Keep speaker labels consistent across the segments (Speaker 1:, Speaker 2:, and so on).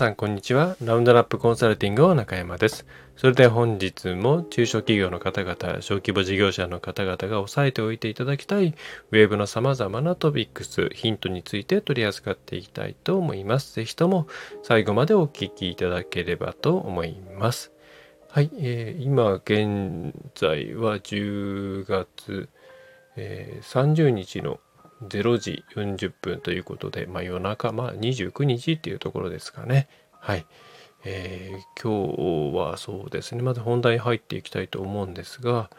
Speaker 1: さんこんにちは。ラウンドラップコンサルティングの中山です。それでは本日も中小企業の方々、小規模事業者の方々が押さえておいていただきたいウェブの様々なトピックス、ヒントについて取り扱っていきたいと思います。ぜひとも最後までお聞きいただければと思います。はい、えー、今現在は10月、えー、30日の0時40分ということで、まあ、夜中、まあ、29日っていうところですかね。はい。えー、今日はそうですね、まず本題入っていきたいと思うんですが、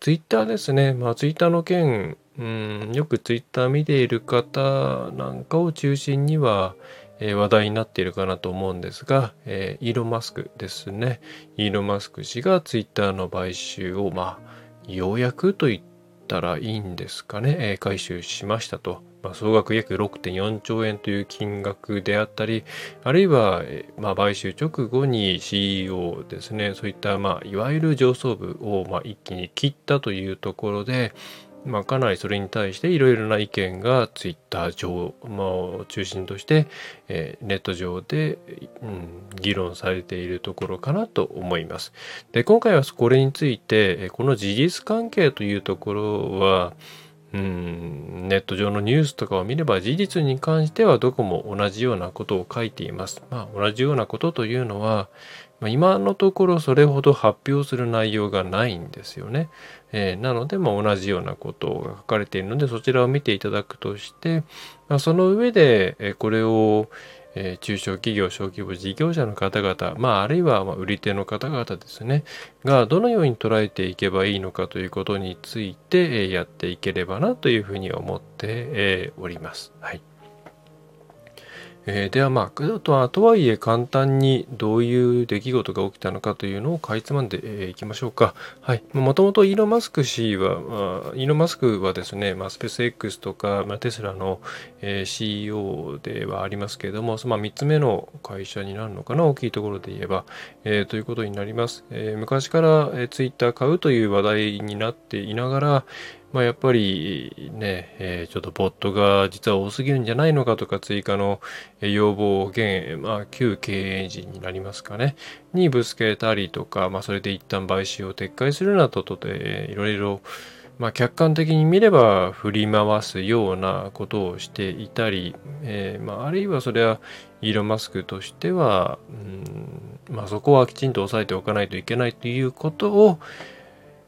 Speaker 1: ツイッターですね。まあ、ツイッターの件、うん、よくツイッター見ている方なんかを中心には、えー、話題になっているかなと思うんですが、えー、イーロン・マスクですね。イーロン・マスク氏がツイッターの買収を、まあ、ようやくと言ったらいいんですかね、えー、回収しましたと。まあ、総額約6.4兆円という金額であったり、あるいは、まあ、買収直後に CEO ですね、そういった、まあ、いわゆる上層部を、まあ、一気に切ったというところで、まあ、かなりそれに対していろいろな意見がツイッター上、まあ、を中心として、えー、ネット上で、うん、議論されているところかなと思います。で今回はこれについてこの事実関係というところはうんネット上のニュースとかを見れば事実に関してはどこも同じようなことを書いています。まあ、同じようなことというのは、今のところそれほど発表する内容がないんですよね。えー、なので、まあ、同じようなことが書かれているのでそちらを見ていただくとして、まあ、その上で、えこれを、えー、中小企業、小規模事業者の方々、まあ、あるいはま売り手の方々ですね、がどのように捉えていけばいいのかということについて、えやっていければなというふうに思って、えおります。はい。えー、ではまあとはとはいえ簡単にどういう出来事が起きたのかというのをかいつまんでい、えー、きましょうか。はい。もともとイーロン・マスク氏は、イーロン・マスクはですね、まあ、スペース X とか、まあ、テスラの、えー、CEO ではありますけれども、まあ、3つ目の会社になるのかな、大きいところで言えば、えー、ということになります。えー、昔から、えー、ツイッター買うという話題になっていながら、まあ、やっぱりね、えー、ちょっとボットが実は多すぎるんじゃないのかとか追加の要望を現、まあ、旧経営陣になりますかね、にぶつけたりとか、まあ、それで一旦買収を撤回するなどとで、いろいろ、まあ、客観的に見れば振り回すようなことをしていたり、えー、まあ、あるいはそれはイーロン・マスクとしては、うんまあ、そこはきちんと押さえておかないといけないということを、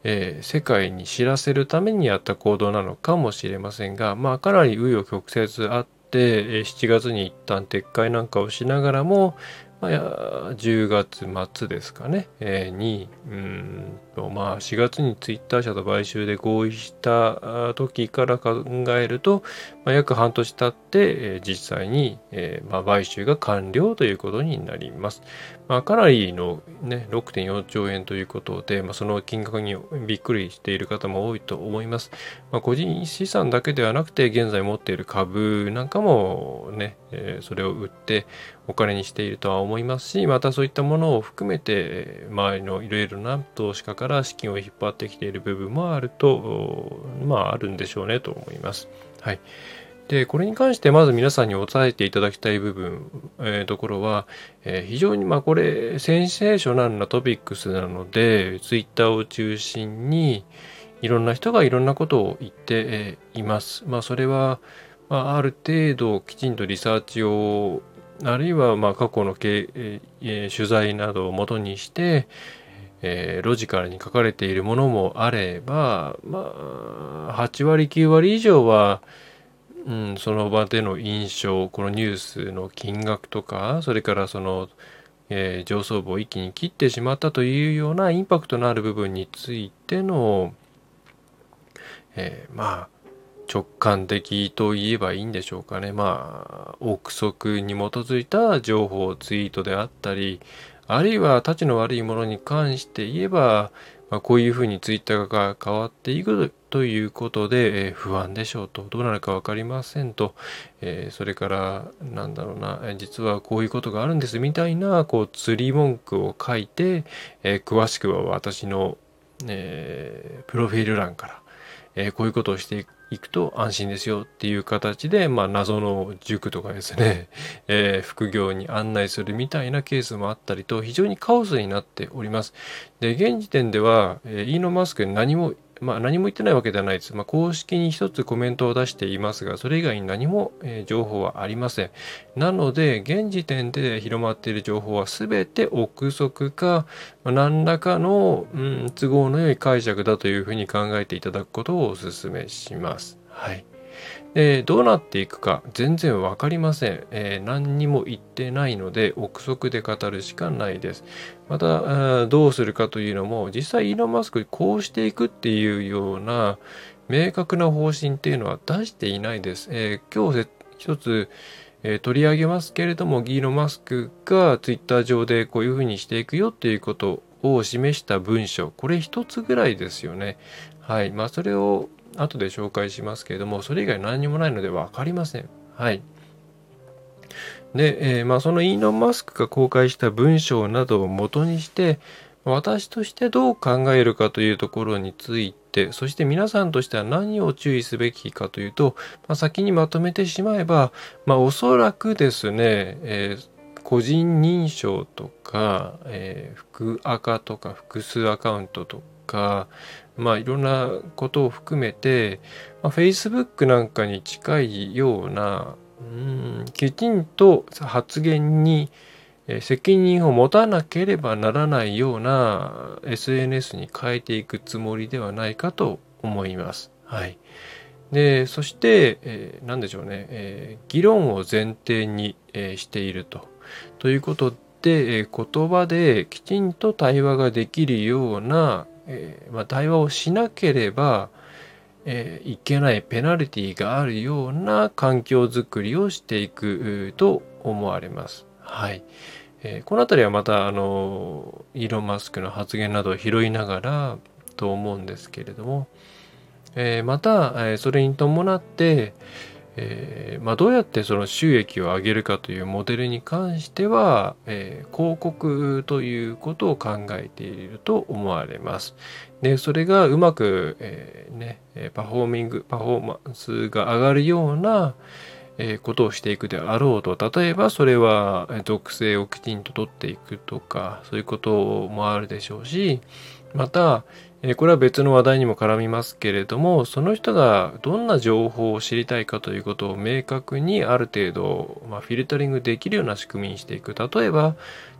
Speaker 1: えー、世界に知らせるためにやった行動なのかもしれませんが、まあ、かなり紆余曲折あって、7月に一旦撤回なんかをしながらも、まあ、10月末ですかね、えー、に、うんと、まあ、4月にツイッター社と買収で合意した時から考えると、まあ、約半年経って、えー、実際に、えー、まあ、買収が完了ということになります。まあ、かなりの、ね、6.4兆円ということで、まあ、その金額にびっくりしている方も多いと思います。まあ、個人資産だけではなくて、現在持っている株なんかもね、えー、それを売ってお金にしているとは思いますしまたそういったものを含めて周りのいろいろな投資家から資金を引っ張ってきている部分もあるとまああるんでしょうねと思います。はいで、これに関してまず皆さんに押さえていただきたい部分、えー、ところは、えー、非常にまあこれセンセーショナルなトピックスなので、ツイッターを中心にいろんな人がいろんなことを言っています。まあそれは、まあ、る程度きちんとリサーチをあるいはま過去のけ、えー、取材などをもとにして、えー、ロジカルに書かれているものもあれば、まあ、8割9割以上は、うん、その場での印象このニュースの金額とかそれからその、えー、上層部を一気に切ってしまったというようなインパクトのある部分についての、えー、まあ直感的と言えばいいんでしょうかね。まあ、憶測に基づいた情報ツイートであったり、あるいは立ちの悪いものに関して言えば、まあ、こういうふうにツイッターが変わっていくということで、えー、不安でしょうと、どうなるか分かりませんと、えー、それから、なんだろうな、実はこういうことがあるんですみたいな、こう、釣り文句を書いて、えー、詳しくは私の、えプロフィール欄から、えこういうことをしてい行くと安心ですよっていう形で、まあ、謎の塾とかですね、えー、副業に案内するみたいなケースもあったりと非常にカオスになっております。で現時点では、えー、イーノマスクに何もまあ、何も言ってないわけではないです。まあ、公式に一つコメントを出していますが、それ以外に何も、えー、情報はありません。なので、現時点で広まっている情報は全て憶測か、まあ、何らかの、うん、都合の良い解釈だというふうに考えていただくことをお勧めします。はい。でどうなっていくか全然わかりません、えー、何にも言ってないので憶測で語るしかないですまたどうするかというのも実際イーロン・マスクこうしていくっていうような明確な方針っていうのは出していないです、えー、今日一つえー、取り上げますけれども、ギーロン・マスクがツイッター上でこういうふうにしていくよっていうことを示した文章、これ一つぐらいですよね。はい。まあ、それを後で紹介しますけれども、それ以外何にもないので分かりません。はい。で、えー、まあ、そのイーロン・マスクが公開した文章などを元にして、私としてどう考えるかというところについて、そして皆さんとしては何を注意すべきかというと、まあ、先にまとめてしまえば、まあ、おそらくですね、えー個人認証とか、えー、複アカとか複数アカウントとか、まあいろんなことを含めて、まあ、Facebook なんかに近いような、うん、きちんと発言に責任を持たなければならないような SNS に変えていくつもりではないかと思います。はい。で、そして、えー、何でしょうね、えー、議論を前提に、えー、していると。ということで、えー、言葉できちんと対話ができるようなえー、まあ、対話をしなければ、えー、いけないペナルティがあるような環境づくりをしていくと思われます。はい。えー、この辺りはまた、あの、イーロン・マスクの発言などを拾いながらと思うんですけれども、えー、また、えそれに伴って、えー、まあ、どうやってその収益を上げるかというモデルに関しては、えー、広告ということを考えていると思われます。で、それがうまく、えー、ね、パフォーミング、パフォーマンスが上がるような、えことをしていくであろうと、例えばそれは属性をきちんと取っていくとか、そういうこともあるでしょうし、また、えこれは別の話題にも絡みますけれども、その人がどんな情報を知りたいかということを明確にある程度、まあ、フィルタリングできるような仕組みにしていく。例えば、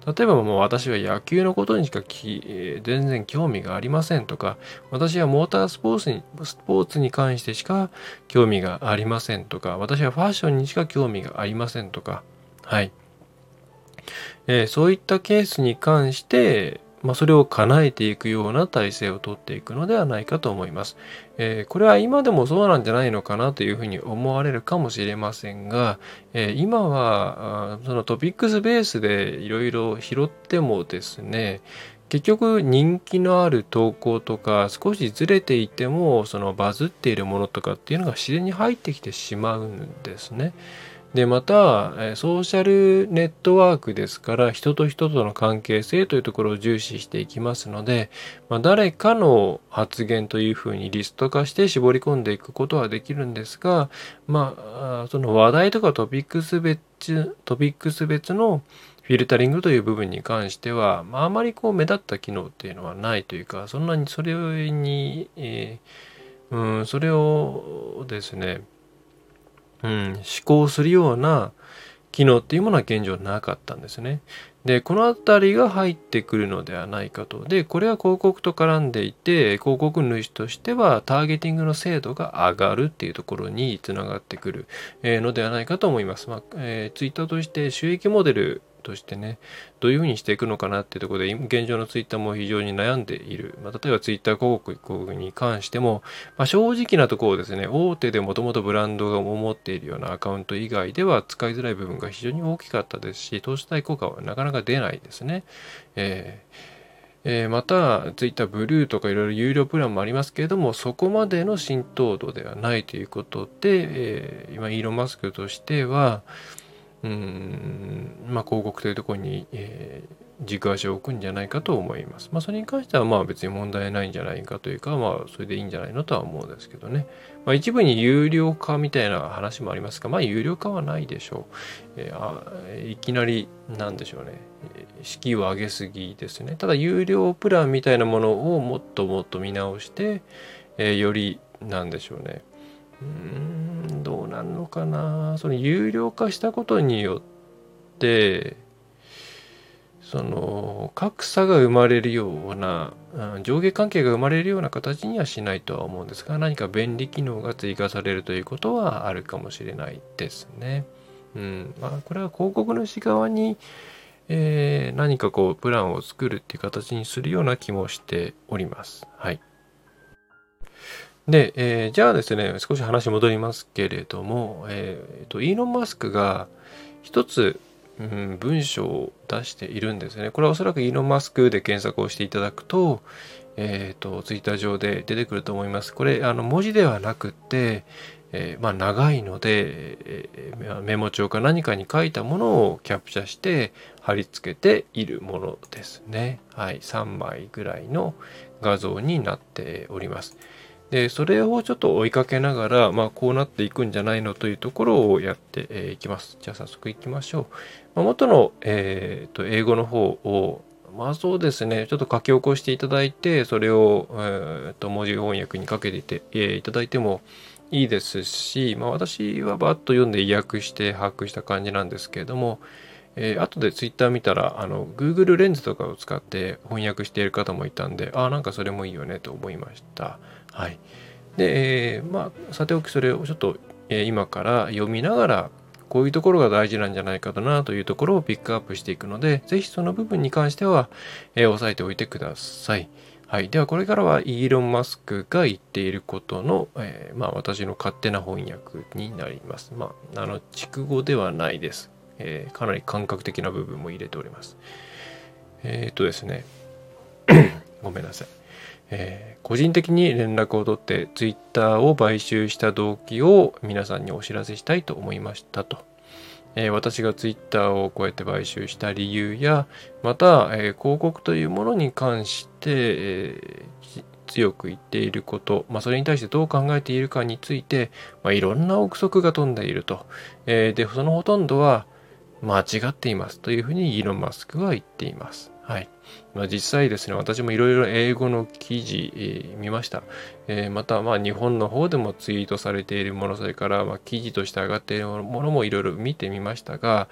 Speaker 1: 例えばもう私は野球のことにしかき、全然興味がありませんとか、私はモータースポーツに、スポーツに関してしか興味がありませんとか、私はファッションにしか興味がありませんとか、はい。えー、そういったケースに関して、まあ、それを叶えていくような体制をとっていくのではないかと思います。えー、これは今でもそうなんじゃないのかなというふうに思われるかもしれませんが、えー、今はそのトピックスベースでいろいろ拾ってもですね、結局人気のある投稿とか少しずれていてもそのバズっているものとかっていうのが自然に入ってきてしまうんですね。で、また、ソーシャルネットワークですから、人と人との関係性というところを重視していきますので、まあ、誰かの発言というふうにリスト化して絞り込んでいくことはできるんですが、まあ、その話題とかトピックス別、トピックス別のフィルタリングという部分に関しては、まあ、あまりこう目立った機能っていうのはないというか、そんなにそれに、えー、うん、それをですね、うん、思考するような機能っていうものは現状なかったんですね。で、このあたりが入ってくるのではないかと。で、これは広告と絡んでいて、広告主としてはターゲティングの精度が上がるっていうところにつながってくる、のではないかと思います。まあえー、ツイッターとして収益モデルとしてね、どういうふうにしていくのかなっていうところで、現状のツイッターも非常に悩んでいる。まあ、例えばツイッター広告に関しても、まあ、正直なところですね、大手でもともとブランドが思っているようなアカウント以外では使いづらい部分が非常に大きかったですし、投資対効果はなかなか出ないですね。えーえー、また、ツイッターブルーとかいろいろ有料プランもありますけれども、そこまでの浸透度ではないということで、えー、今、イーロン・マスクとしては、うん、まあ、広告というところに、えー、軸足を置くんじゃないかと思います。まあ、それに関してはまあ別に問題ないんじゃないかというか、まあそれでいいんじゃないのとは思うんですけどね。まあ、一部に有料化みたいな話もありますが、まあ有料化はないでしょう。えー、あいきなりなんでしょうね。式を上げすぎですね。ただ有料プランみたいなものをもっともっと見直して、えー、よりなんでしょうね。うん、どうなんのかな。その有料化したことによって、その格差が生まれるような上下関係が生まれるような形にはしないとは思うんですが何か便利機能が追加されるということはあるかもしれないですね。うんまあ、これは広告主側に、えー、何かこうプランを作るっていう形にするような気もしております。はい。で、えー、じゃあですね少し話戻りますけれども、えーとイーロン・マスクが一つうん、文章を出しているんですね。これはおそらくイーロン・マスクで検索をしていただくと、えっ、ー、と、ツイッター上で出てくると思います。これ、あの、文字ではなくて、えー、まあ、長いので、えー、メモ帳か何かに書いたものをキャプチャして貼り付けているものですね。はい。3枚ぐらいの画像になっております。で、それをちょっと追いかけながら、まあ、こうなっていくんじゃないのというところをやってい、きます。じゃあ早速いきましょう。まあ、元の、えーと、英語の方を、まあそうですね、ちょっと書き起こしていただいて、それを、えーと、文字翻訳にかけていて、えー、いただいてもいいですし、まあ、私はバッと読んで意訳して把握した感じなんですけれども、えー、後でツイッター見たら、あの、Google レンズとかを使って翻訳している方もいたんで、ああ、なんかそれもいいよねと思いました。はい。で、えー、まあ、さておきそれをちょっと、えー、今から読みながら、こういうところが大事なんじゃないかなというところをピックアップしていくので、ぜひその部分に関しては、えー、押さえておいてください。はい。では、これからはイーロン・マスクが言っていることの、えー、まあ、私の勝手な翻訳になります。まあ、あの、筑語ではないです。えー、かなり感覚的な部分も入れております。えー、っとですね。ごめんなさい。えー、個人的に連絡を取って Twitter を買収した動機を皆さんにお知らせしたいと思いましたと。えー、私が Twitter をこうやって買収した理由や、また、えー、広告というものに関して、え強く言っていること、まあ、それに対してどう考えているかについて、まあ、いろんな憶測が飛んでいると。えで、そのほとんどは間違っていますというふうにイーロン・マスクは言っています。はい。まあ、実際ですね、私もいろいろ英語の記事、えー、見ました。えー、また、まあ、日本の方でもツイートされているもの、それから、まあ、記事として上がっているものもいろいろ見てみましたが、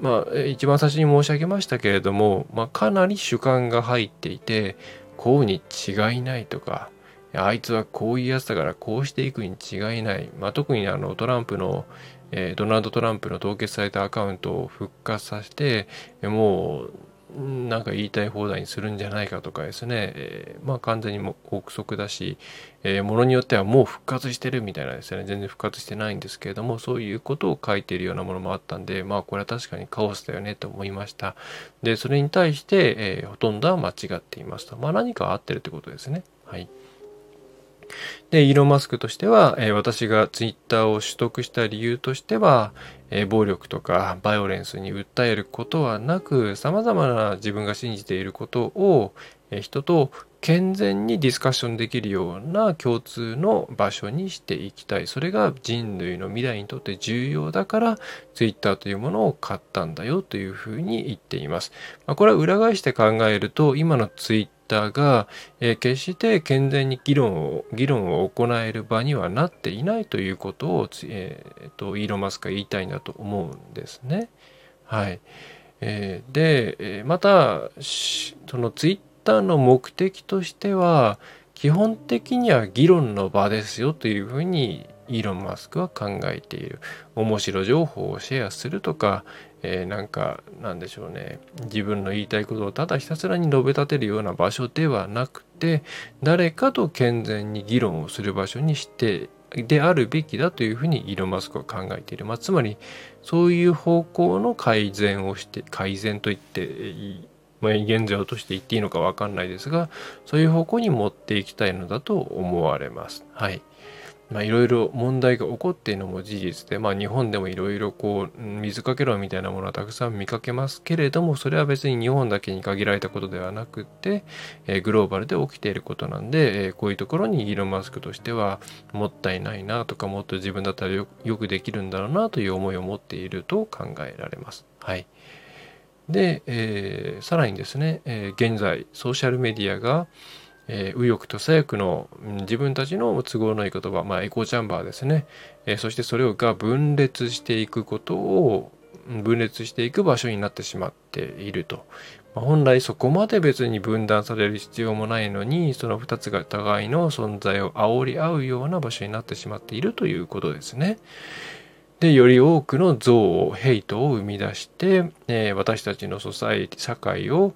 Speaker 1: まあ、一番最初に申し上げましたけれども、まあ、かなり主観が入っていて、こうに違いないとか、あいつはこういうやつだからこうしていくに違いない。まあ、特にあのトランプの、えー、ドナルド・トランプの凍結されたアカウントを復活させて、もうなんか言いたい放題にするんじゃないかとかですね、えー、まあ完全にも憶測だし、えー、ものによってはもう復活してるみたいなですね、全然復活してないんですけれども、そういうことを書いているようなものもあったんで、まあこれは確かにカオスだよねと思いました。で、それに対して、えー、ほとんどは間違っていますと。まあ何か合ってるってことですね。はい。で、イーロン・マスクとしては、えー、私がツイッターを取得した理由としては、えー、暴力とかバイオレンスに訴えることはなく、様々な自分が信じていることを、えー、人と健全にディスカッションできるような共通の場所にしていきたい。それが人類の未来にとって重要だから、ツイッターというものを買ったんだよというふうに言っています。まあ、これは裏返して考えると、今のツイッターが、え、決して健全に議論を議論を行える場にはなっていないということを、えーと、イーロン・マスクが言いたいなと思うんですね。はい。えー、で、また、そのツイッターの目的としては、基本的には議論の場ですよというふうにイーロン・マスクは考えている。面白情報をシェアするとか、えー、なんかなんでしょうね自分の言いたいことをただひたすらに述べ立てるような場所ではなくて誰かと健全に議論をする場所にしてであるべきだというふうにイーロン・マスクは考えている、まあ、つまりそういう方向の改善をして改善といっていいまあ、現状として言っていいのか分かんないですがそういう方向に持っていきたいのだと思われます。はい。まあいろいろ問題が起こっているのも事実で、まあ日本でもいろいろこう、水かけ論みたいなものはたくさん見かけますけれども、それは別に日本だけに限られたことではなくて、えー、グローバルで起きていることなんで、えー、こういうところにイーロン・マスクとしてはもったいないなとか、もっと自分だったらよくできるんだろうなという思いを持っていると考えられます。はい。で、えー、さらにですね、え、現在ソーシャルメディアが、えー、右翼と左翼の自分たちの都合のいい言葉、まあ、エコーチャンバーですね、えー、そしてそれが分裂していくことを分裂していく場所になってしまっていると。本来そこまで別に分断される必要もないのにその2つが互いの存在を煽り合うような場所になってしまっているということですね。でより多くの憎悪ヘイトを生み出して、えー、私たちのソサイティ社会を、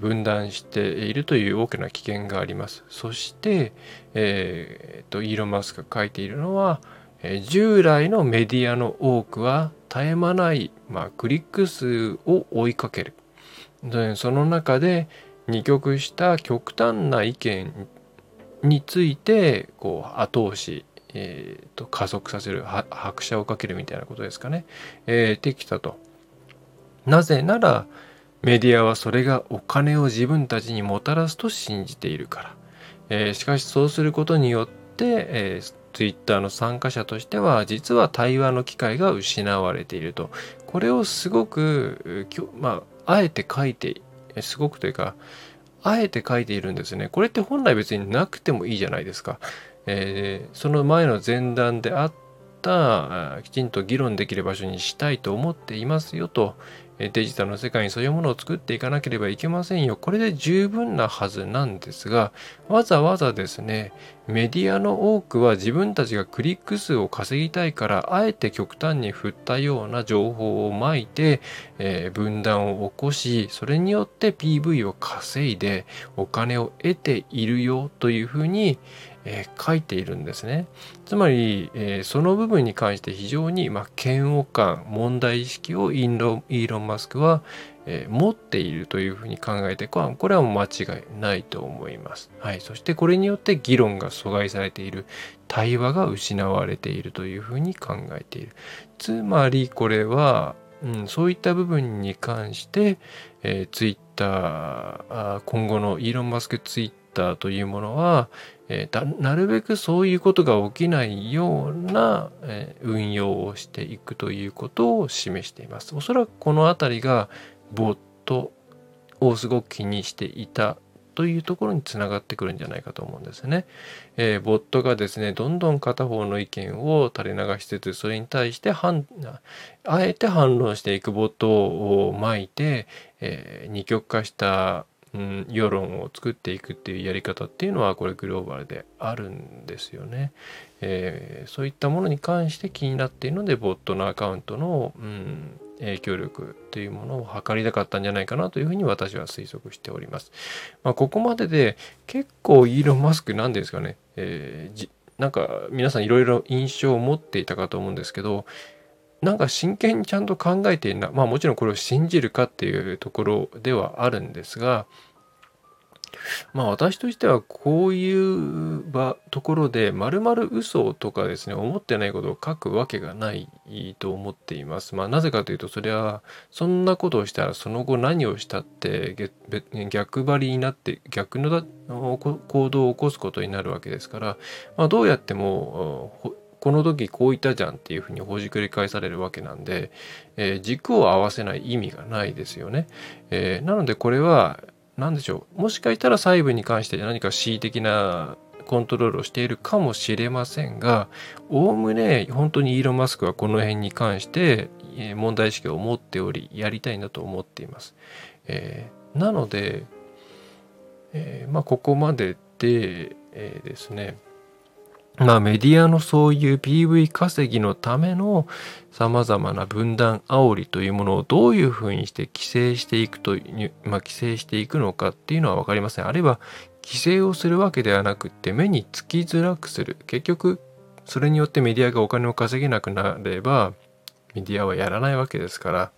Speaker 1: 分断しているという大きな危険があります。そして、えー、とイーロン・マスクが書いているのは、従来のメディアの多くは絶え間ない、まあ、クリック数を追いかける。その中で二極した極端な意見についてこう後押しえーと、加速させる拍車をかけるみたいなことですかね、えー、できたと。なぜならメディアはそれがお金を自分たちにもたらすと信じているから。えー、しかしそうすることによって、えー、Twitter の参加者としては実は対話の機会が失われていると。これをすごく、まあ、あえて書いて、すごくというか、あえて書いているんですね。これって本来別になくてもいいじゃないですか。えー、その前の前段であったきちんと議論できる場所にしたいと思っていますよとデジタルの世界にそういうものを作っていかなければいけませんよ。これで十分なはずなんですが、わざわざですね、メディアの多くは自分たちがクリック数を稼ぎたいから、あえて極端に振ったような情報をまいて、えー、分断を起こし、それによって PV を稼いでお金を得ているよというふうに、えー、書いているんですね。つまり、えー、その部分に関して非常に、まあ、嫌悪感、問題意識をイーロイーロン・マスクは、えー、持っているというふうに考えてこれは間違いないと思います。はい、そしてこれによって議論が阻害されている対話が失われているというふうに考えている。つまりこれは、うん、そういった部分に関して、えー、ツイッター今後のイーロン・マスクツイッターというものは、えー、なるべくそういうことが起きないような、えー、運用をしていくということを示しています。おそらくこの辺りがボットをすごく気にしていたというところにつながってくるんじゃないかと思うんですね。えー、ボットがですねどんどん片方の意見を垂れ流しつつそれに対して反あえて反論していくボットを巻いて、えー、二極化したうん、世論を作っていくっていうやり方っていうのはこれグローバルであるんですよね。えー、そういったものに関して気になっているのでボットのアカウントの、うん、影響力というものを測りたかったんじゃないかなというふうに私は推測しております。まあ、ここまでで結構イーロン・マスクなんですかね、えー、なんか皆さんいろいろ印象を持っていたかと思うんですけどなんか真剣にちゃんと考えているな。まあもちろんこれを信じるかっていうところではあるんですが、まあ私としてはこういう場ところで丸々嘘とかですね思ってないことを書くわけがないと思っています。まあなぜかというとそれはそんなことをしたらその後何をしたって逆張りになって逆の行動を起こすことになるわけですから、まあ、どうやってもこの時こう言ったじゃんっていうふうにほじくり返されるわけなんで、えー、軸を合わせない意味がないですよね。えー、なのでこれは何でしょうもしかしたら細部に関して何か恣意的なコントロールをしているかもしれませんがおおむね本当にイーロン・マスクはこの辺に関して問題意識を持っておりやりたいんだと思っています。えー、なので、えー、まあここまでで、えー、ですねまあメディアのそういう PV 稼ぎのための様々な分断煽りというものをどういうふうにして規制していくという、まあ規制していくのかっていうのは分かりません。あるいは規制をするわけではなくって目につきづらくする。結局それによってメディアがお金を稼げなくなればメディアはやらないわけですから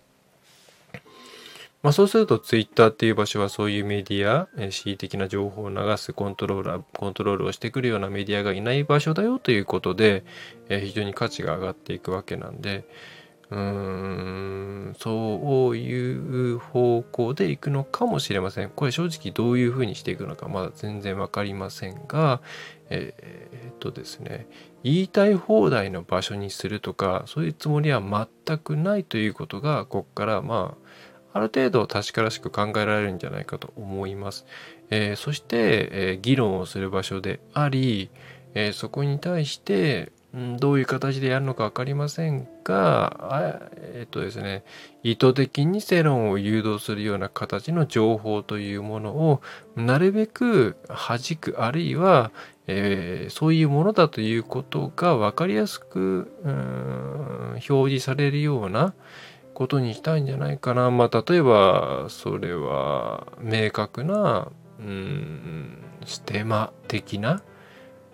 Speaker 1: まあ、そうすると Twitter っていう場所はそういうメディア、え恣意的な情報を流すコントローラー、コントロールをしてくるようなメディアがいない場所だよということで、え非常に価値が上がっていくわけなんで、うーん、そういう方向でいくのかもしれません。これ正直どういうふうにしていくのかまだ全然わかりませんが、えー、っとですね、言いたい放題の場所にするとか、そういうつもりは全くないということが、ここからまあ、ある程度確からしく考えられるんじゃないかと思います。えー、そして、えー、議論をする場所であり、えー、そこに対して、うん、どういう形でやるのか分かりませんが、えっとですね、意図的に世論を誘導するような形の情報というものをなるべく弾く、あるいは、えー、そういうものだということが分かりやすく、うん、表示されるような、ことにしたいんじゃないかな。まあ、例えば、それは明確な、うん、ステマ的な、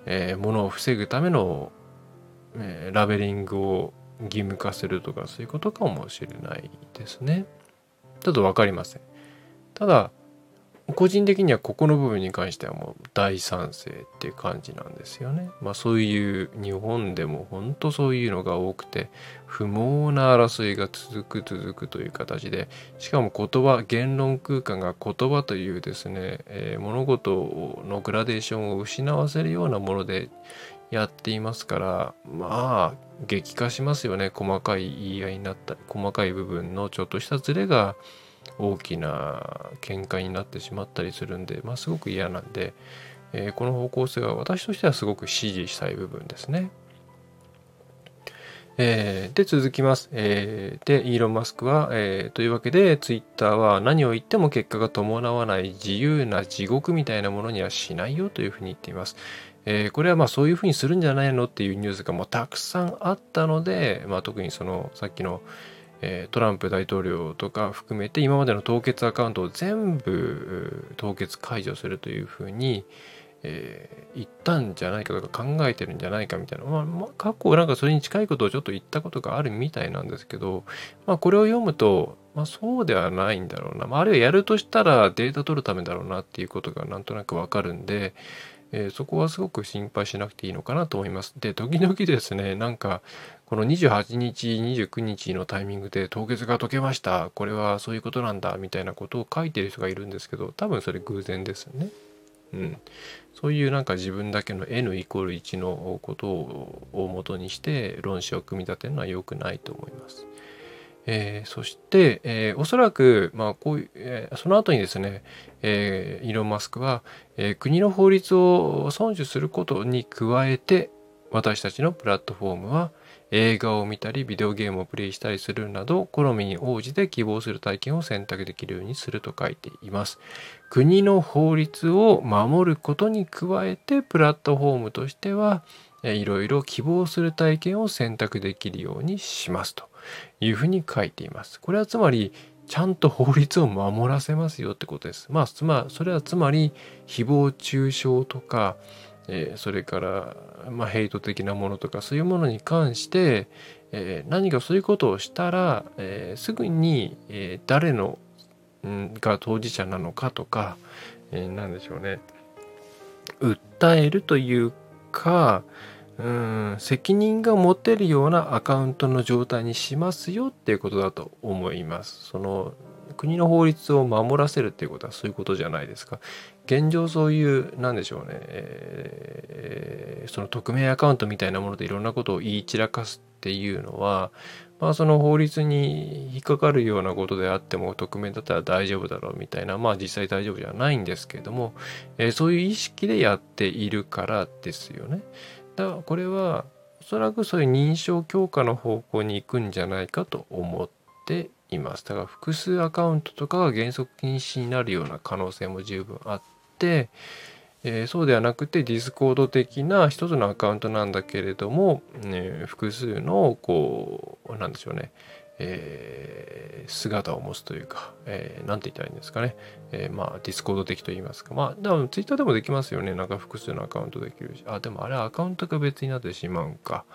Speaker 1: えー、ものを防ぐための、えー、ラベリングを義務化するとか、そういうことかもしれないですね。ちょっと分かりません。ただ、個人的にはここの部分に関してはもう大賛成っていう感じなんですよね。まあそういう日本でも本当そういうのが多くて不毛な争いが続く続くという形でしかも言葉言論空間が言葉というですね、えー、物事のグラデーションを失わせるようなものでやっていますからまあ激化しますよね細かい言い合いになったり細かい部分のちょっとしたズレが大きな喧嘩になってしまったりするんで、まあ、すごく嫌なんで、えー、この方向性は私としてはすごく支持したい部分ですね。えー、で、続きます。えー、で、イーロン・マスクは、えー、というわけで、ツイッターは何を言っても結果が伴わない自由な地獄みたいなものにはしないよというふうに言っています。え、これはまあそういうふうにするんじゃないのっていうニュースがもうたくさんあったので、まあ、特にそのさっきの、えトランプ大統領とか含めて今までの凍結アカウントを全部凍結解除するというふうに、えー、言ったんじゃないかとか考えてるんじゃないかみたいな、まあ、まあ、過去なんかそれに近いことをちょっと言ったことがあるみたいなんですけど、まあ、これを読むと、まあ、そうではないんだろうな、まあ、あるいはやるとしたらデータ取るためだろうなっていうことがなんとなくわかるんで、えー、そこはすごく心配しなくていいのかなと思います。で、時々ですね、なんか、この28日、29日のタイミングで凍結が解けました。これはそういうことなんだ、みたいなことを書いてる人がいるんですけど、多分それ偶然ですよね。うん。そういうなんか自分だけの n イコール1のことを元にして論旨を組み立てるのは良くないと思います。えー、そして、えー、おそらく、まあ、こういう、えー、その後にですね、え、イーロン・マスクは、え、国の法律を遵守することに加えて私たちのプラットフォームは映画を見たりビデオゲームをプレイしたりするなど好みに応じて希望する体験を選択できるようにすると書いています。国の法律を守ることに加えてプラットフォームとしてはいろいろ希望する体験を選択できるようにします。というふうに書いています。これはつまりちゃんと法律を守らせますよってことです。まあつまりそれはつまり誹謗中傷とかえー、それから、まあ、ヘイト的なものとかそういうものに関して、えー、何かそういうことをしたら、えー、すぐに、え誰の、ん、が当事者なのかとか、えー、何でしょうね訴えるというかうん責任が持てるようなアカウントの状態にしますよっていうことだと思います。その国の法律を守らせるっていうことはそういうことじゃないですか。現状そういうなんでしょうね、えー、その匿名アカウントみたいなものでいろんなことを言い散らかすっていうのはまあその法律に引っかかるようなことであっても匿名だったら大丈夫だろうみたいなまあ実際大丈夫じゃないんですけれども、えー、そういう意識でやっているからですよね。だからこれはおそらくそういう認証強化の方向に行くんじゃないかと思っています。だから複数アカウントとかが原則禁止になるような可能性も十分あって、えー、そうではなくてディスコード的な一つのアカウントなんだけれども、ね、複数のこうなんでしょうね、えー、姿を持つというか、えー、て言ったらいいんですかね。えー、まあ、ディスコード的と言いますか。まあ、多分ツイッターでもできますよね。なんか複数のアカウントできるし。あ、でもあれアカウントが別になってしまうんか。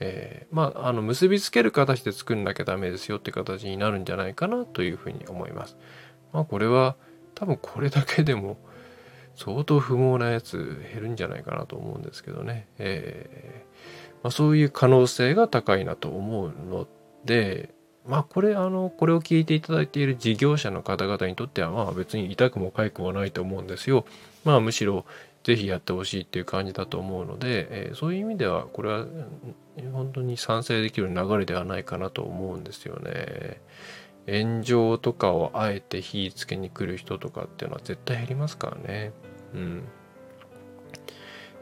Speaker 1: えー、まあ、あの、結びつける形で作んなきゃダメですよって形になるんじゃないかなというふうに思います。まあ、これは、多分これだけでも、相当不毛なやつ減るんじゃないかなと思うんですけどね。えーまあ、そういう可能性が高いなと思うので、まあこれ、あの、これを聞いていただいている事業者の方々にとっては、まあ別に痛くも痒くもないと思うんですよ。まあむしろ、ぜひやってほしいっていう感じだと思うので、えー、そういう意味では、これは本当に賛成できる流れではないかなと思うんですよね。炎上とかをあえて火つけに来る人とかっていうのは絶対減りますからね。うん。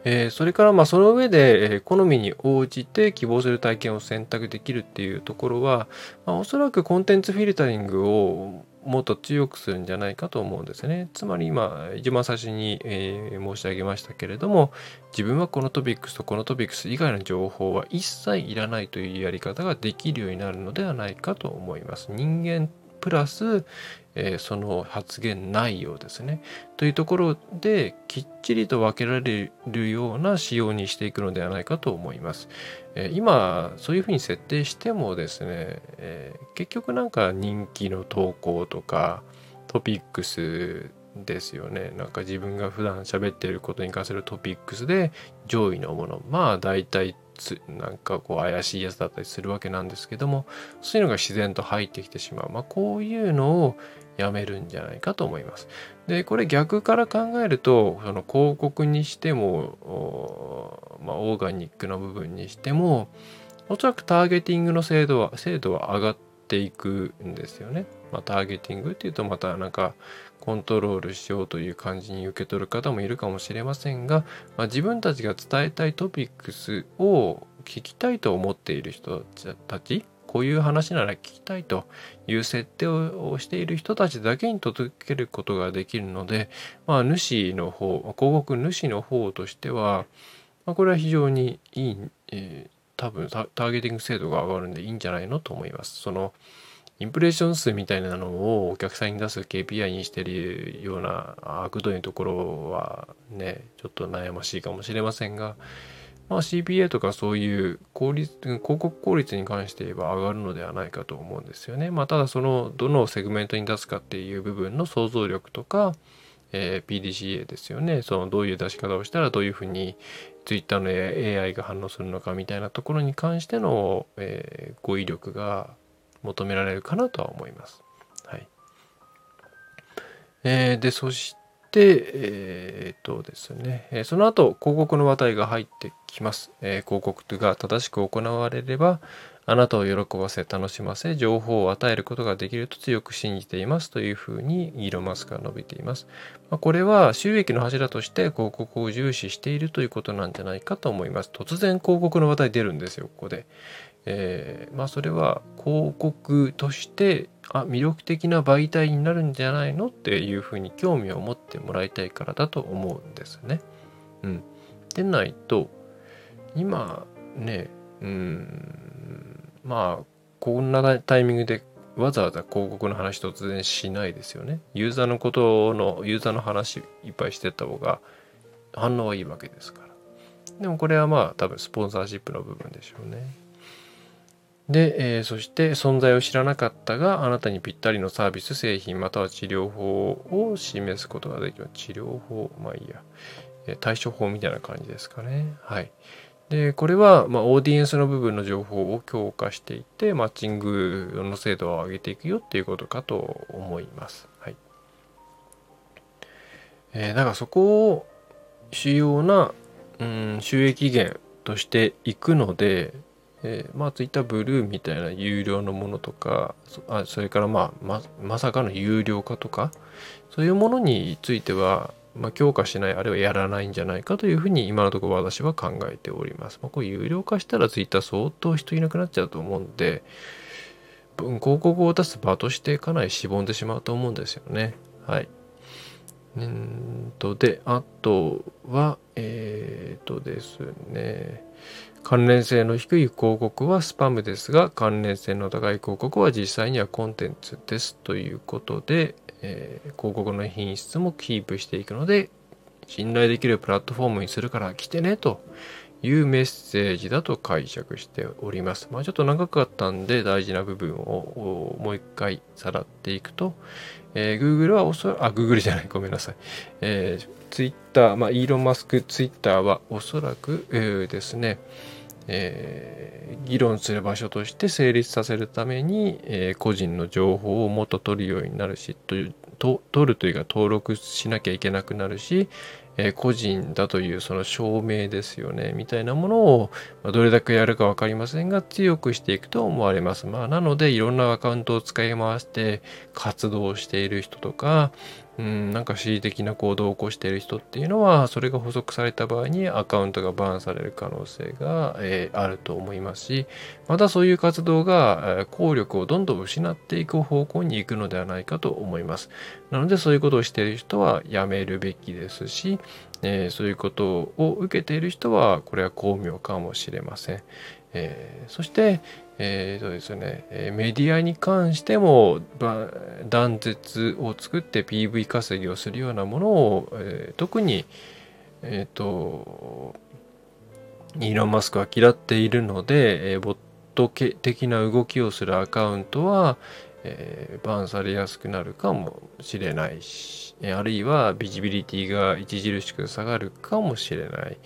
Speaker 1: えー、それからまあその上で、えー、好みに応じて希望する体験を選択できるっていうところは、まあ、おそらくコンテンツフィルタリングをもっと強くするんじゃないかと思うんですね。つまり今、一番最初に、えー、申し上げましたけれども、自分はこのトピックスとこのトピックス以外の情報は一切いらないというやり方ができるようになるのではないかと思います。人間プラス、えー、その発言内容ですね。というところできっちりと分けられるような仕様にしていくのではないかと思います。えー、今そういうふうに設定してもですね、えー、結局なんか人気の投稿とかトピックスですよね。なんか自分が普段喋っていることに関するトピックスで上位のもの。まあ大体つなんかこう怪しいやつだったりするわけなんですけどもそういうのが自然と入ってきてしまう、まあ、こういうのをやめるんじゃないかと思います。でこれ逆から考えるとその広告にしてもまあ、オーガニックな部分にしてもおそらくターゲティングの精度は精度は上がっていくんですよね。まあ、ターゲティングっていうとまたなんかコントロールしようという感じに受け取る方もいるかもしれませんが、まあ、自分たちが伝えたいトピックスを聞きたいと思っている人たちこういう話なら聞きたいという設定をしている人たちだけに届けることができるので、まあ、主の方広告主の方としては、まあ、これは非常にいい、えー、多分ターゲティング精度が上がるんでいいんじゃないのと思います。そのインプレッション数みたいなのをお客さんに出す KPI にしてるようなあ悪どいところはねちょっと悩ましいかもしれませんが、まあ、CPA とかそういう効率広告効率に関して言えば上がるのではないかと思うんですよね。まあ、ただそのどのセグメントに出すかっていう部分の想像力とか、えー、PDCA ですよね。そのどういう出し方をしたらどういうふうに Twitter の AI が反応するのかみたいなところに関しての、えー、語彙力が求められるかなとは思います。はい。えー、で、そして、えー、っとですね、えその後、広告の話題が入ってきます。え広告が正しく行われれば、あなたを喜ばせ、楽しませ、情報を与えることができると強く信じていますというふうにイーロン・マスクは述べています。ま、これは収益の柱として広告を重視しているということなんじゃないかと思います。突然広告の話題出るんですよ、ここで。えー、まあそれは広告としてあ魅力的な媒体になるんじゃないのっていうふうに興味を持ってもらいたいからだと思うんですね。うん。でないと今ねうんまあこんなタイミングでわざわざ広告の話突然しないですよね。ユーザーのことのユーザーの話いっぱいしてた方が反応はいいわけですから。でもこれはまあ多分スポンサーシップの部分でしょうね。で、えー、そして存在を知らなかったがあなたにぴったりのサービス製品または治療法を示すことができる治療法まあいいや、え、対処法みたいな感じですかね。はい。でこれは、まあ、オーディエンスの部分の情報を強化していってマッチングの精度を上げていくよっていうことかと思います。はい。えー、だからそこを主要な、うん、収益源としていくのでえー、まあ Twitter ブルーみたいな有料のものとかあそれからまあままさかの有料化とかそういうものについては、まあ、強化しないあるいはやらないんじゃないかというふうに今のところ私は考えております。まあ、これ有料化したら Twitter 相当人いなくなっちゃうと思うんで広告を出す場としてかなりしぼんでしまうと思うんですよね。はい。うんとであとはえっ、ー、とですね関連性の低い広告はスパムですが関連性の高い広告は実際にはコンテンツですということで、えー、広告の品質もキープしていくので信頼できるプラットフォームにするから来てねというメッセージだと解釈しております。まあちょっと長かったんで大事な部分をもう一回さらっていくと、えー、Google はおそらく、あ、Google じゃない、ごめんなさい。えー、Twitter、まあイーロン・マスク Twitter はおそらく、えー、ですね、えー、議論する場所として成立させるために、えー、個人の情報をもっと取るようになるしというと取るというか登録しなきゃいけなくなるし、え、個人だというその証明ですよねみたいなものを、ま、どれだけやるか分かりませんが強くしていくと思われます。まあ、なのでいろんなアカウントを使い回して活動している人とか、うん、なんか恣意的な行動を起こしている人っていうのはそれが補足された場合にアカウントがバーンされる可能性が、えー、あると思いますしまたそういう活動が、え、効力をどんどん失っていく方向に行くのではないかと思います。なのでそういうことをしている人はやめるべきですし、えー、そういうことを受けている人はこれは巧妙かもしれません、えー、そして、えーとですね、メディアに関しても断絶を作って PV 稼ぎをするようなものを、えー、特に、えっ、ー、と、イーロン・マスクは嫌っているので、えー、ボット的な動きをするアカウントは、えー、バンされやすくなるかもしれないし、あるいはビジビリティが著しく下がるかもしれない。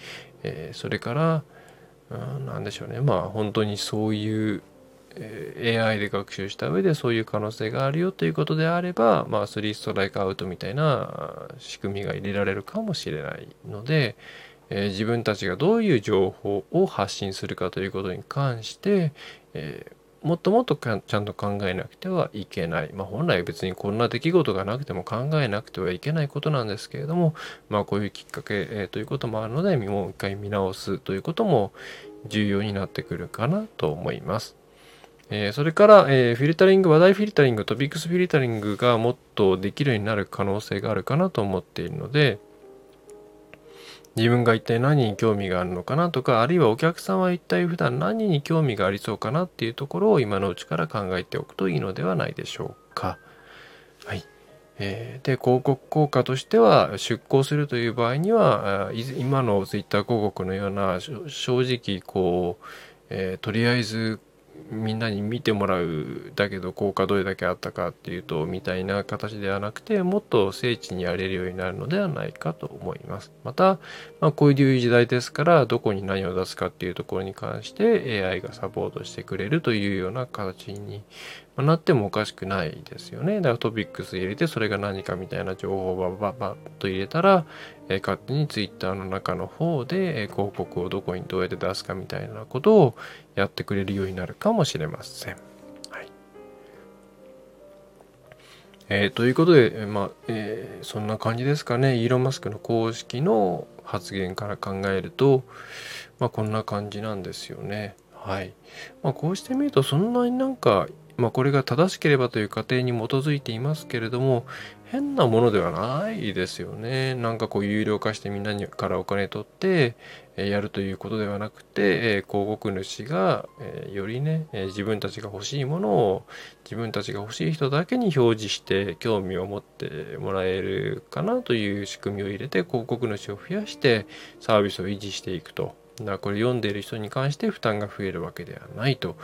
Speaker 1: えー、それから、何でしょうね。まあ本当にそういう、AI で学習した上でそういう可能性があるよということであればまあ3ストライクアウトみたいな仕組みが入れられるかもしれないので、えー、自分たちがどういう情報を発信するかということに関して、えーもっともっとちゃんと考えなくてはいけない。まあ本来別にこんな出来事がなくても考えなくてはいけないことなんですけれども、まあこういうきっかけ、えー、ということもあるので、もう一回見直すということも重要になってくるかなと思います。えー、それから、えー、フィルタリング、話題フィルタリング、トピックスフィルタリングがもっとできるようになる可能性があるかなと思っているので、自分が一体何に興味があるのかなとか、あるいはお客さんは一体普段何に興味がありそうかなっていうところを今のうちから考えておくといいのではないでしょうか。はい。えー、で、広告効果としては、出向するという場合には、今の Twitter 広告のような正直、こう、えー、とりあえずみんなに見てもらうだけど効果どれだけあったかっていうとみたいな形ではなくてもっと精緻にやれるようになるのではないかと思います。また、まあ、こういう時代ですからどこに何を出すかっていうところに関して AI がサポートしてくれるというような形になってもおかしくないですよね。だからトピックス入れてそれが何かみたいな情報をバババッと入れたら、えー、勝手に Twitter の中の方で、えー、広告をどこにどうやって出すかみたいなことをやってくれるようになるかもしれません。はいえー、ということで、まあえー、そんな感じですかね。イーロン・マスクの公式の発言から考えると、まあ、こんな感じなんですよね。はい。まあ、こうしてみると、そんなになんかまあ、これが正しければという過程に基づいていますけれども変なものではないですよね。なんかこう有料化してみんなにからお金取ってやるということではなくて広告主がよりね自分たちが欲しいものを自分たちが欲しい人だけに表示して興味を持ってもらえるかなという仕組みを入れて広告主を増やしてサービスを維持していくと。だこれ読んでいる人に関して負担が増えるわけではないと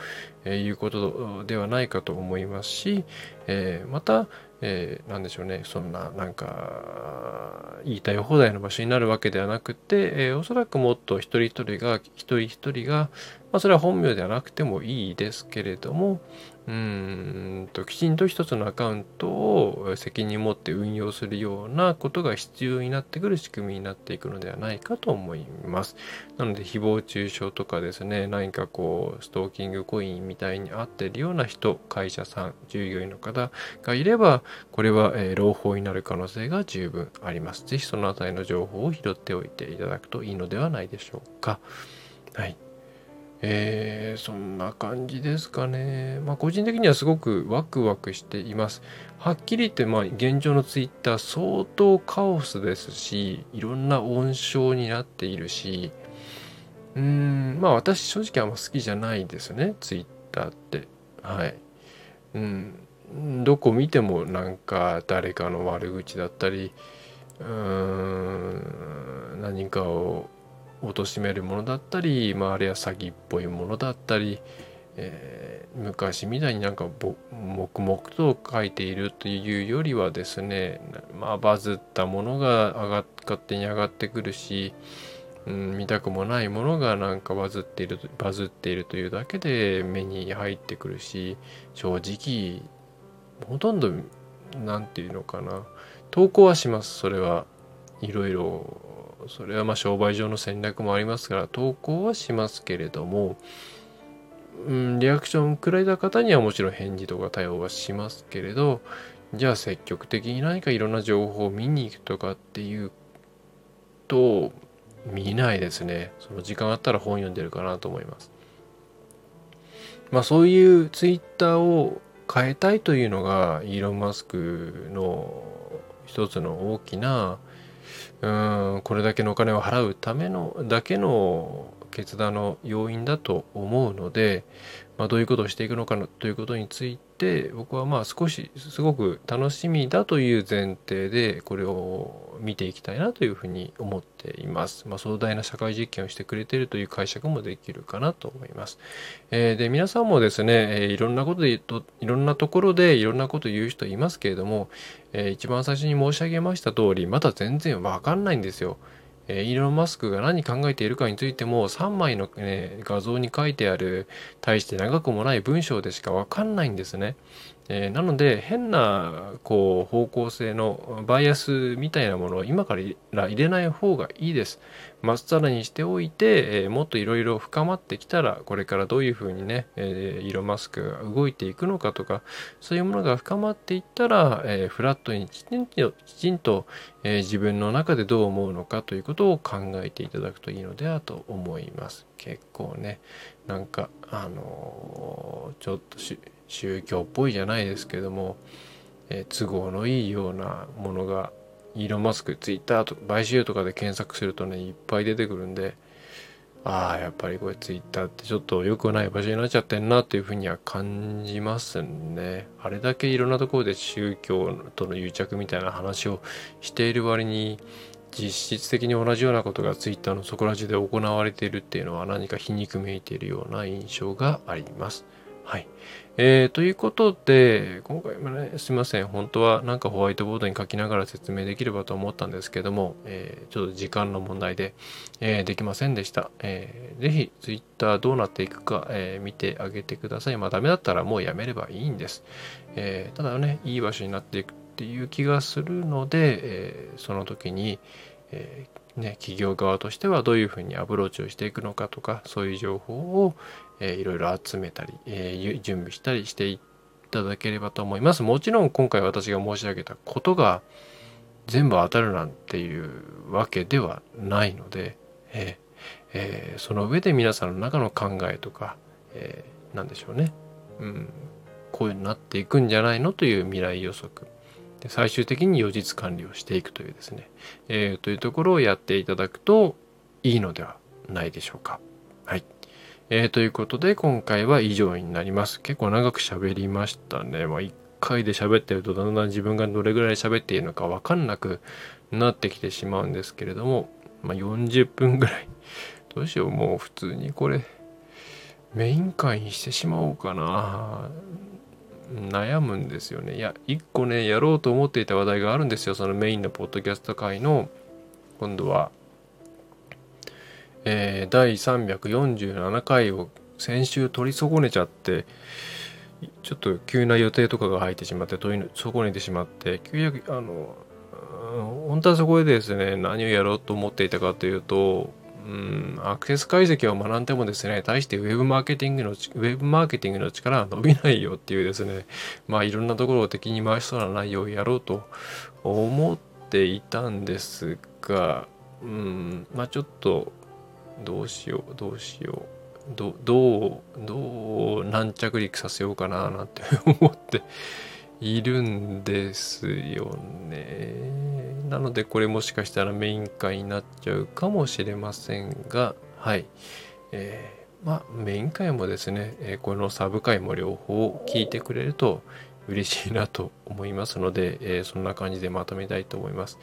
Speaker 1: いうことではないかと思いますし、え、また、えー、何でしょうねそんななんか言いたい放題の場所になるわけではなくて、え、おそらくもっと一人一人が一人一人が、ま、それは本名ではなくてもいいですけれども、うんときちんと一つのアカウントを責任持って運用するようなことが必要になってくる仕組みになっていくのではないかと思います。なので誹謗中傷とかですね何かこうストーキングコインみたいに合ってるような人会社さん従業員の方がいればこれは、えー、朗報になる可能性が十分あります。是非その辺りの情報を拾っておいていただくといいのではないでしょうか。はい。えー、そんな感じですかね。まあ、個人的にはすごくワクワクしています。はっきり言って、まあ、現状のツイッター相当カオスですし、いろんな温床になっているし、うーんまあ私正直あんま好きじゃないですねツイッターってはいうんどこ見てもなんか誰かの悪口だったりうーん何かを貶めるものだったり、まあ、あるいは詐欺っぽいものだったり、えー、昔みたいになんか黙々と書いているというよりはですねまあバズったものが上が勝手に上がってくるし、うん、見たくもないものがなんかバズっているバズっているというだけで目に入ってくるし正直ほとんど何て言うのかな投稿はしますそれは。いろいろそれはまあ商売上の戦略もありますから投稿はしますけれども、うん、リアクションくらいた方にはもちろん返事とか対応はしますけれどじゃあ積極的に何かいろんな情報を見に行くとかっていうと見ないですね。その時間あったら本読んでるかなと思います。まあそういうツイッターを変えたいというのがイーロン・マスクの一つの大きなうんこれだけのお金を払うためのだけの決断の要因だと思うので、まあ、どういうことをしていくのかということについて僕はまあ少しすごく楽しみだという前提でこれを見ていきたいなというふうに思っています。まあ、壮大な社会実験をしてくれているという解釈もできるかなと思います。えー、で皆さんもですね、えー、いろんなことでいろんなところでいろんなことを言う人いますけれども、えー、一番最初に申し上げました通りまだ全然わかんないんですよ。えイーロン・マスクが何考えているかについても3枚の、ね、画像に書いてある大して長くもない文章でしかわかんないんですね。えー、なので変なこう方向性のバイアスみたいなものを今から入れない方がいいです。まっさらにしておいて、えー、もっといろいろ深まってきたらこれからどういうふうにね、えー、イーロン・マスクが動いていくのかとかそういうものが深まっていったら、えー、フラットにきちんときちんと、え自分の中でどう思うのかということを考えていただくといいのではと思います。結構ねなんかあのちょっと宗教っぽいじゃないですけども、え都合のいいようなものがイーロン・マスク、ツイッターと買収とかで検索するとね、いっぱい出てくるんで、ああ、やっぱりこれツイッターってちょっと良くない場所になっちゃってんなっていうふうには感じますね。あれだけいろんなところで宗教との癒着みたいな話をしている割に、実質的に同じようなことがツイッターのそこら中で行われているっていうのは何か皮肉めいているような印象があります。はい。えー、ということで、今回もね、すいません。本当はなんかホワイトボードに書きながら説明できればと思ったんですけども、えー、ちょっと時間の問題で、えー、できませんでした。えー、ぜひ、ツイッターどうなっていくか、え、見てあげてください。まあ、ダメだったらもうやめればいいんです。え、ただね、いい場所になっていくっていう気がするので、え、その時に、えね、企業側としてはどういうふうにアプローチをしていくのかとかそういう情報を、えー、いろいろ集めたり、えー、準備したりしていただければと思います。もちろん今回私が申し上げたことが全部当たるなんていうわけではないので、えーえー、その上で皆さんの中の考えとか、えー、何でしょうね、うん、こういうになっていくんじゃないのという未来予測。で最終的に予実管理をしていくというですね、えー、というところをやっていただくといいのではないでしょうか。はい。えー、ということで今回は以上になります。結構長く喋りましたね。まあ、1回で喋ってるとだんだん自分がどれぐらい喋っているのかわかんなくなってきてしまうんですけれども、まあ、40分ぐらい。どうしよう、もう普通にこれメイン会にしてしまおうかな。悩むんですよね。いや、1個ね、やろうと思っていた話題があるんですよ。そのメインのポッドキャスト会の、今度はえー、第347回を先週取り損ねちゃってちょっと急な予定とかが入ってしまって取り損ねてしまって急にあの本当はそこでですね何をやろうと思っていたかというとうん、アクセス解析を学んでもですね、対してウェブマーケティングの、ウェブマーケティングの力は伸びないよっていうですね、まあいろんなところを敵に回しそうな内容をやろうと思っていたんですが、うん、まあちょっとどうしようどうしよう。どどうどう軟着陸させようかななんて思っているんですよね。なのでこれもしかしたらメイン会になっちゃうかもしれませんがはい。えー、まあメイン回もですね、えこのサブ回も両方聞いてくれると嬉しいなと思いますので、えそんな感じでまとめたいと思います。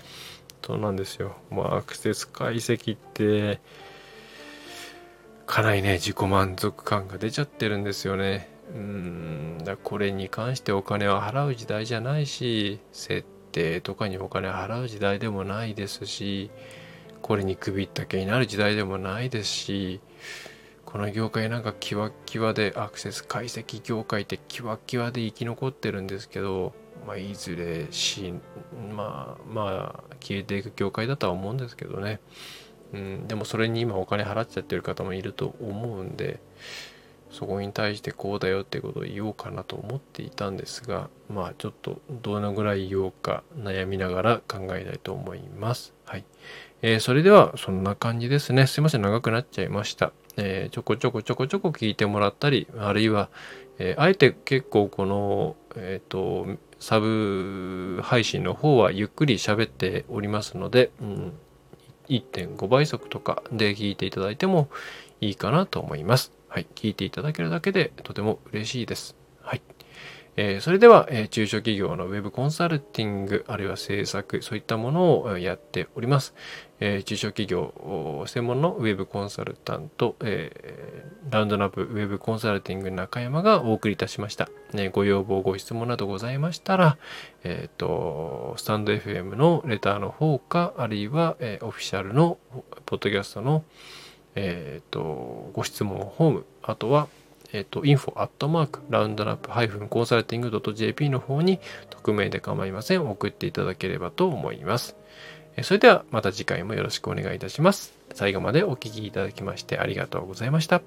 Speaker 1: そうなんですよ。まあアクセス解析ってかなりね自己満足感が出ちゃってるんですよね。うんだこれに関してお金を払う時代じゃないし設定とかにお金を払う時代でもないですしこれに首ったけになる時代でもないですしこの業界なんかキワキワでアクセス解析業界ってキワキワで生き残ってるんですけど、まあ、いずれしまあまあ消えていく業界だとは思うんですけどね、うん、でもそれに今お金払っちゃってる方もいると思うんでそこに対してこうだよってことを言おうかなと思っていたんですがまあちょっとどのぐらい言おうか悩みながら考えたいと思います。はい。えー、それではそんな感じですね。すいません、長くなっちゃいました。えー、ちょこちょこちょこちょこ聞いてもらったり、あるいは、えー、あえて結構この、えっ、と、サブ配信の方はゆっくり喋っておりますので、うん、1.5倍速とかで聞いていただいてもいいかなと思います。はい、聞いていただけるだけでとても嬉しいです。はい。えー、それでは、えー、中小企業のウェブコンサルティング、あるいは制作、そういったものをやっております。えー、中小企業専門のウェブコンサルタント、えラウンドナップウェブコンサルティング中山がお送りいたしました。ね、ご要望、ご質問などございましたら、えっ、と、スタンド FM のレターの方か、あるいは、えオフィシャルのポッドキャストのえっ、ー、と、ご質問ホーム、あとは、えっ、ー、と、info アットマーク、ラウンドラップハイフンコンサルティング .jp の方に、匿名で構いません。送っていただければと思います。それではまた次回もよろしくお願いいたします。最後までお聴きいただきましてありがとうございました。